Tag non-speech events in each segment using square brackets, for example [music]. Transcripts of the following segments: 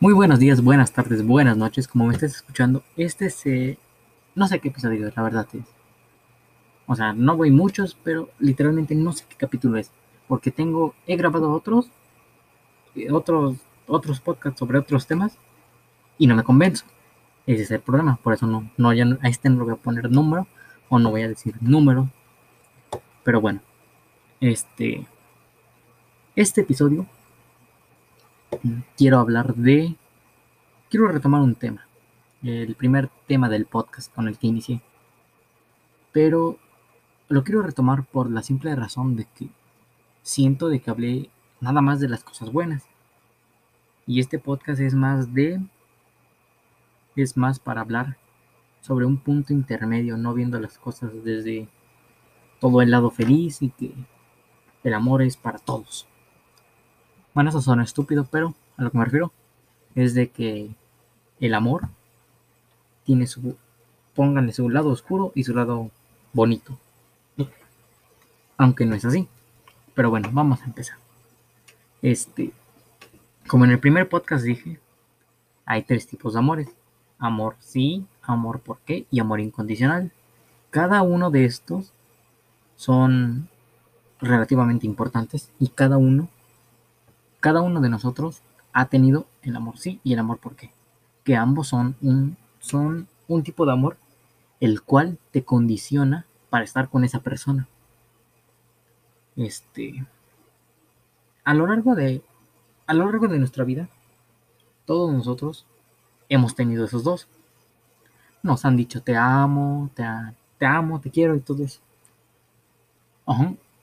Muy buenos días, buenas tardes, buenas noches, como me estés escuchando. Este es, eh, no sé qué episodio, la verdad es. O sea, no voy muchos, pero literalmente no sé qué capítulo es, porque tengo, he grabado otros, eh, otros, otros podcasts sobre otros temas y no me convenzo. Ese es el problema, por eso no, no, ya a este no le voy a poner número o no voy a decir número. Pero bueno, este, este episodio quiero hablar de... Quiero retomar un tema, el primer tema del podcast con el que inicié. Pero lo quiero retomar por la simple razón de que siento de que hablé nada más de las cosas buenas. Y este podcast es más de... Es más para hablar sobre un punto intermedio, no viendo las cosas desde todo el lado feliz y que el amor es para todos. Bueno, eso suena estúpido, pero a lo que me refiero es de que el amor tiene su, pónganle su lado oscuro y su lado bonito. Aunque no es así. Pero bueno, vamos a empezar. Este, como en el primer podcast dije, hay tres tipos de amores. Amor sí, amor por qué y amor incondicional. Cada uno de estos son relativamente importantes y cada uno cada uno de nosotros ha tenido el amor sí y el amor por qué. Que ambos son un, son un tipo de amor el cual te condiciona para estar con esa persona. Este, a lo largo de, a lo largo de nuestra vida, todos nosotros hemos tenido esos dos. Nos han dicho te amo, te, te amo, te quiero y todo eso.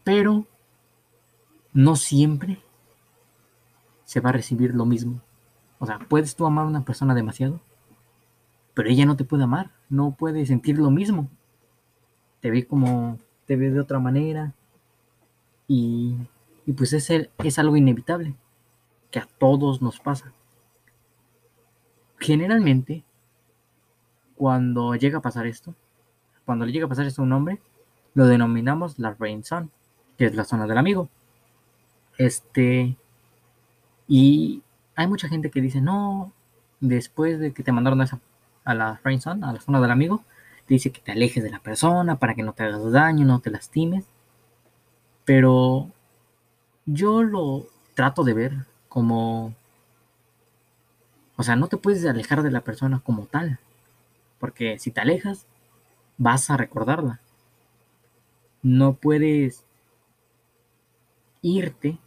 Pero no siempre se va a recibir lo mismo. O sea, puedes tú amar a una persona demasiado, pero ella no te puede amar, no puede sentir lo mismo. Te ve como, te ve de otra manera. Y, y pues es, es algo inevitable, que a todos nos pasa. Generalmente, cuando llega a pasar esto, cuando le llega a pasar esto a un hombre, lo denominamos la brain zone, que es la zona del amigo. Este, y hay mucha gente que dice, no, después de que te mandaron a, a la friendzone, a la zona del amigo, te dice que te alejes de la persona para que no te hagas daño, no te lastimes. Pero yo lo trato de ver como... O sea, no te puedes alejar de la persona como tal. Porque si te alejas, vas a recordarla. No puedes irte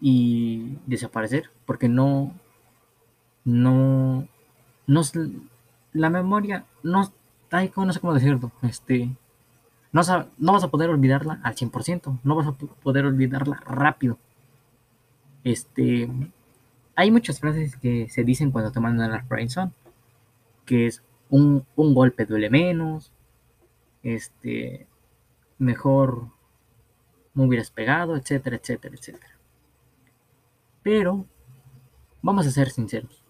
y desaparecer, porque no, no, no, la memoria no, ay, no sé cómo decirlo, este, no, no vas a poder olvidarla al 100%, no vas a poder olvidarla rápido. Este, hay muchas frases que se dicen cuando te mandan a la friendzone, que es un, un golpe duele menos, este, mejor me hubieras pegado, etcétera, etcétera, etcétera. Pero, vamos a ser sinceros.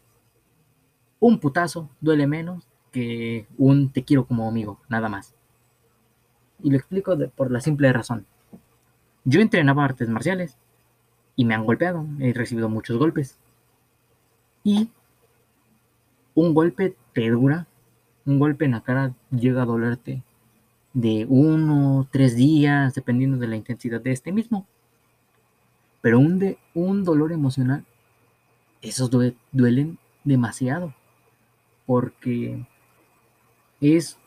Un putazo duele menos que un te quiero como amigo, nada más. Y lo explico por la simple razón. Yo entrenaba artes marciales y me han golpeado, he recibido muchos golpes. Y un golpe te dura, un golpe en la cara llega a dolerte de uno, tres días, dependiendo de la intensidad de este mismo. Pero un, de, un dolor emocional, esos duelen demasiado. Porque es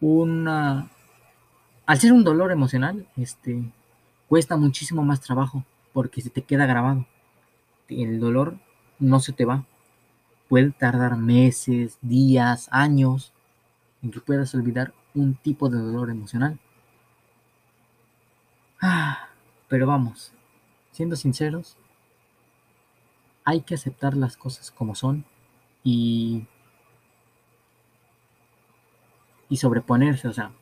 una... Al ser un dolor emocional, este, cuesta muchísimo más trabajo porque se te queda grabado. El dolor no se te va. Puede tardar meses, días, años en que puedas olvidar un tipo de dolor emocional. Ah, pero vamos, siendo sinceros, hay que aceptar las cosas como son y, y sobreponerse, o sea,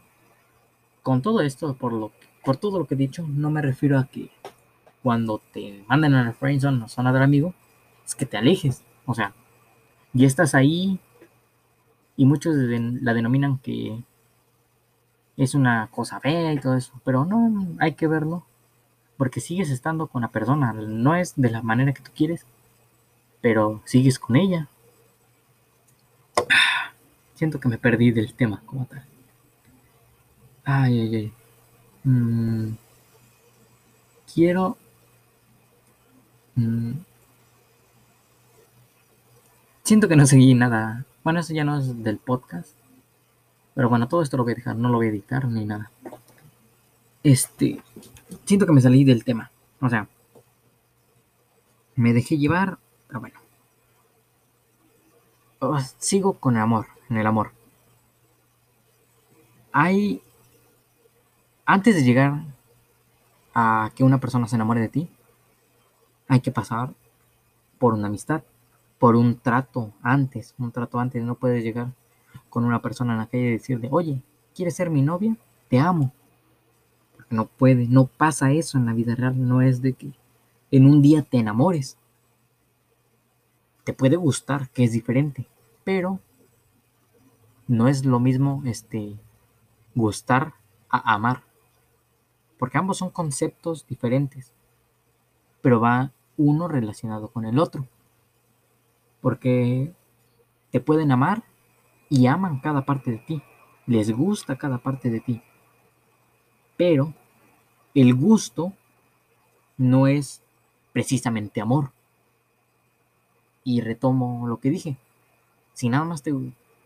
con todo esto, por, lo, por todo lo que he dicho, no me refiero a que cuando te manden a la friendzone o zona del amigo, es que te alejes, o sea, ya estás ahí y muchos la denominan que es una cosa fea y todo eso, pero no, hay que verlo porque sigues estando con la persona, no es de la manera que tú quieres, pero sigues con ella. [sighs] Siento que me perdí del tema como tal. Ay, ay, ay. Mm, quiero... Mm, siento que no seguí nada. Bueno, eso ya no es del podcast. Pero bueno, todo esto lo voy a dejar, no lo voy a editar ni nada. Este, siento que me salí del tema. O sea, me dejé llevar, pero bueno. Sigo con el amor, en el amor. Hay, antes de llegar a que una persona se enamore de ti, hay que pasar por una amistad, por un trato antes, un trato antes. No puedes llegar con una persona en la calle y decirle, oye, ¿quieres ser mi novia? Te amo. No puede, no pasa eso en la vida real, no es de que en un día te enamores. Te puede gustar, que es diferente, pero no es lo mismo este gustar a amar. Porque ambos son conceptos diferentes, pero va uno relacionado con el otro. Porque te pueden amar y aman cada parte de ti, les gusta cada parte de ti. Pero el gusto no es precisamente amor. Y retomo lo que dije. Si nada más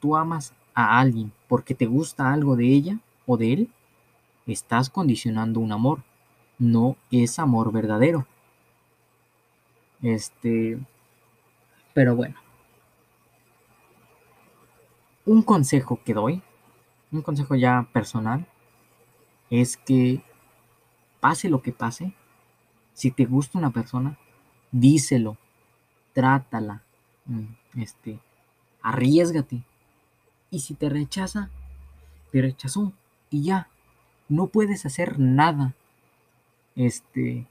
tú amas a alguien porque te gusta algo de ella o de él, estás condicionando un amor. No es amor verdadero. Este, pero bueno. Un consejo que doy, un consejo ya personal, es que pase lo que pase, si te gusta una persona, díselo, trátala, mm, este, arriesgate. Y si te rechaza, te rechazó y ya, no puedes hacer nada. Este,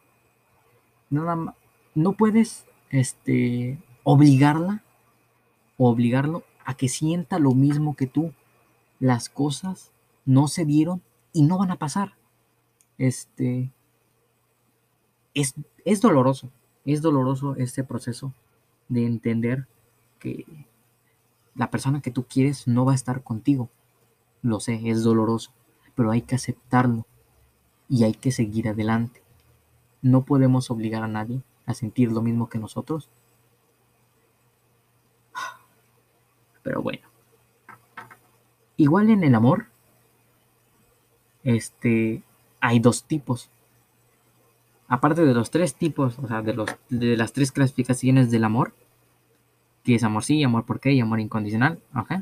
nada no puedes, este, obligarla obligarlo a que sienta lo mismo que tú. Las cosas no se dieron y no van a pasar. Este, es, es doloroso, es doloroso este proceso de entender que la persona que tú quieres no va a estar contigo. Lo sé, es doloroso, pero hay que aceptarlo y hay que seguir adelante. No podemos obligar a nadie a sentir lo mismo que nosotros. Pero bueno. Igual en el amor, este, hay dos tipos. Aparte de los tres tipos, o sea, de, los, de las tres clasificaciones del amor, que es amor sí, amor por qué y amor incondicional, ¿ok?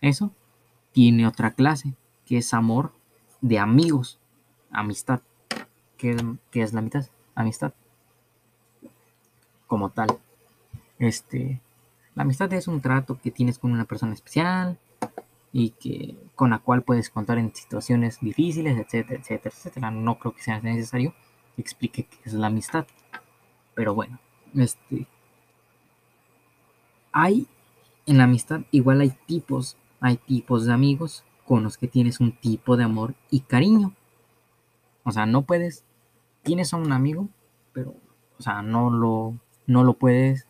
Eso tiene otra clase, que es amor de amigos, amistad, que, que es la mitad, amistad, como tal. Este, la amistad es un trato que tienes con una persona especial y que con la cual puedes contar en situaciones difíciles, etcétera, etcétera, etcétera. No creo que sea necesario que explique qué es la amistad, pero bueno, este hay en la amistad igual hay tipos, hay tipos de amigos con los que tienes un tipo de amor y cariño. O sea, no puedes, tienes a un amigo, pero, o sea, no lo, no lo puedes,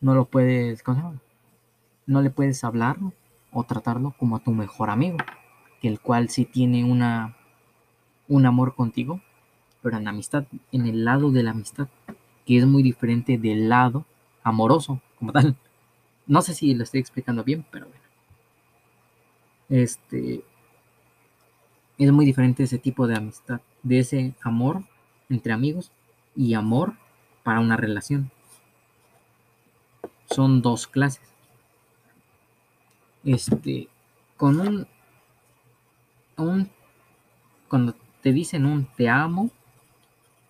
no lo puedes, ¿cómo? No le puedes hablar o tratarlo como a tu mejor amigo, que el cual sí tiene una, un amor contigo, pero en amistad, en el lado de la amistad, que es muy diferente del lado amoroso como tal. No sé si lo estoy explicando bien, pero bueno. Este es muy diferente ese tipo de amistad, de ese amor entre amigos y amor para una relación. Son dos clases. Este, con un, un cuando te dicen un te amo,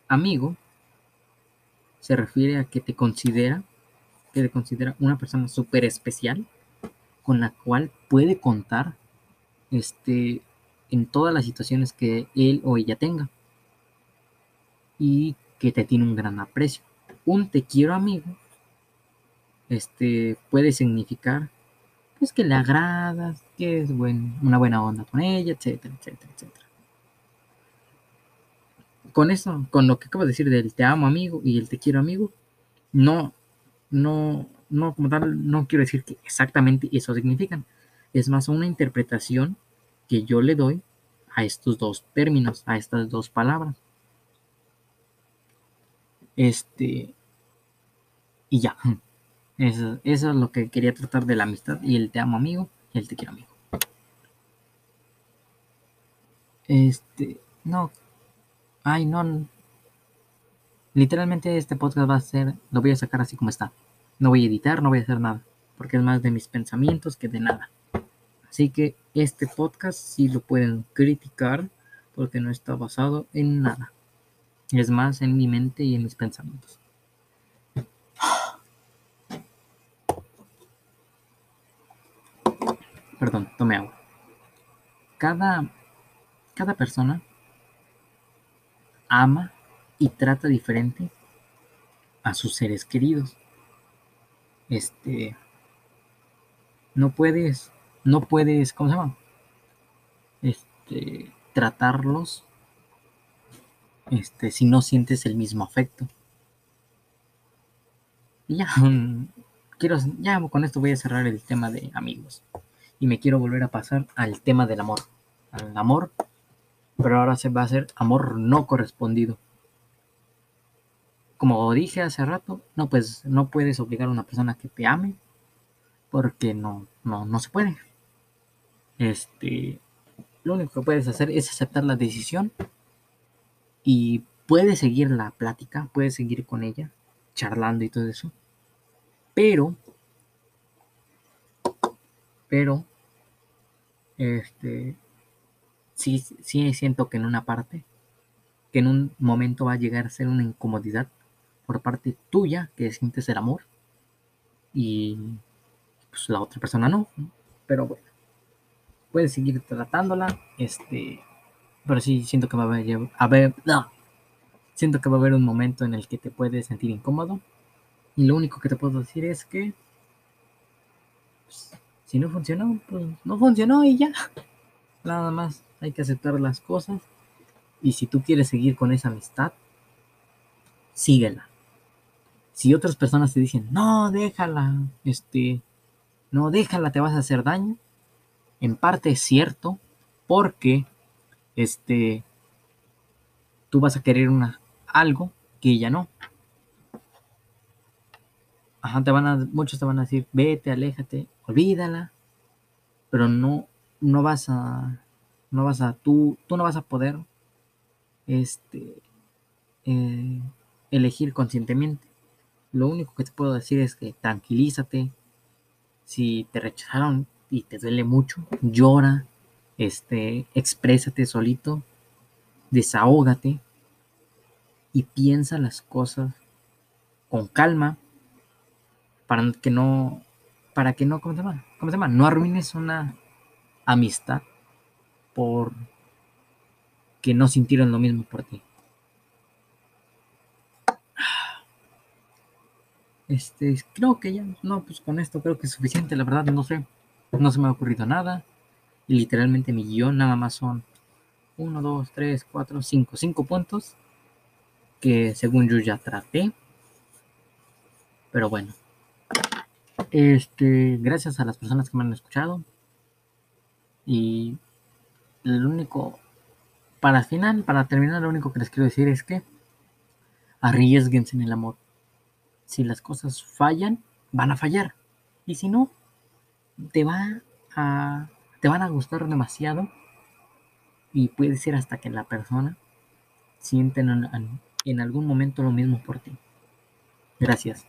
amigo, se refiere a que te considera que le considera una persona súper especial con la cual puede contar este, en todas las situaciones que él o ella tenga y que te tiene un gran aprecio. Un te quiero amigo este, puede significar que le agradas, que es buen, una buena onda con ella, etcétera, etcétera, etcétera. Con eso, con lo que acabo de decir del te amo amigo y el te quiero amigo, no no, no como tal, no quiero decir que exactamente eso significan. Es más una interpretación que yo le doy a estos dos términos, a estas dos palabras. Este, y ya. Eso, eso es lo que quería tratar de la amistad y el te amo amigo y el te quiero amigo. Este, no. Ay, no. Literalmente este podcast va a ser, lo voy a sacar así como está. No voy a editar, no voy a hacer nada, porque es más de mis pensamientos que de nada. Así que este podcast sí lo pueden criticar porque no está basado en nada. Es más en mi mente y en mis pensamientos. Agua. Cada, cada persona ama y trata diferente a sus seres queridos. Este, no puedes, no puedes, ¿cómo se llama? Este, tratarlos, este, si no sientes el mismo afecto. Y ya, [laughs] quiero, ya con esto voy a cerrar el tema de amigos. Y me quiero volver a pasar al tema del amor. Al amor, pero ahora se va a hacer amor no correspondido. Como dije hace rato, no, pues no puedes obligar a una persona que te ame porque no, no, no se puede. Este, lo único que puedes hacer es aceptar la decisión y puedes seguir la plática, puedes seguir con ella, charlando y todo eso. Pero, pero, este, sí, sí siento que en una parte, que en un momento va a llegar a ser una incomodidad por parte tuya que sientes el amor y pues la otra persona no. Pero bueno, puedes seguir tratándola, este, pero sí siento que va a haber, a ver, no, siento que va a haber un momento en el que te puedes sentir incómodo y lo único que te puedo decir es que pues, si no funcionó, pues no funcionó y ya. Nada más hay que aceptar las cosas y si tú quieres seguir con esa amistad, síguela si otras personas te dicen, no, déjala, este, no, déjala, te vas a hacer daño, en parte es cierto, porque, este, tú vas a querer una, algo que ella no. Te van a, muchos te van a decir, vete, aléjate, olvídala, pero no, no vas a, no vas a, tú, tú no vas a poder, este, eh, elegir conscientemente. Lo único que te puedo decir es que tranquilízate. Si te rechazaron y te duele mucho, llora, este, exprésate solito, desahógate y piensa las cosas con calma para que no, para que no, ¿cómo se llama? ¿Cómo se llama? No arruines una amistad por que no sintieron lo mismo por ti. Este, creo que ya, no, pues con esto creo que es suficiente, la verdad, no sé, no se me ha ocurrido nada. Y literalmente mi guion nada más son 1, 2, 3, 4, 5, 5 puntos que según yo ya traté. Pero bueno, este, gracias a las personas que me han escuchado. Y lo único, para final, para terminar, lo único que les quiero decir es que arriesguense en el amor si las cosas fallan, van a fallar. Y si no, te va a te van a gustar demasiado y puede ser hasta que la persona siente en, en algún momento lo mismo por ti. Gracias.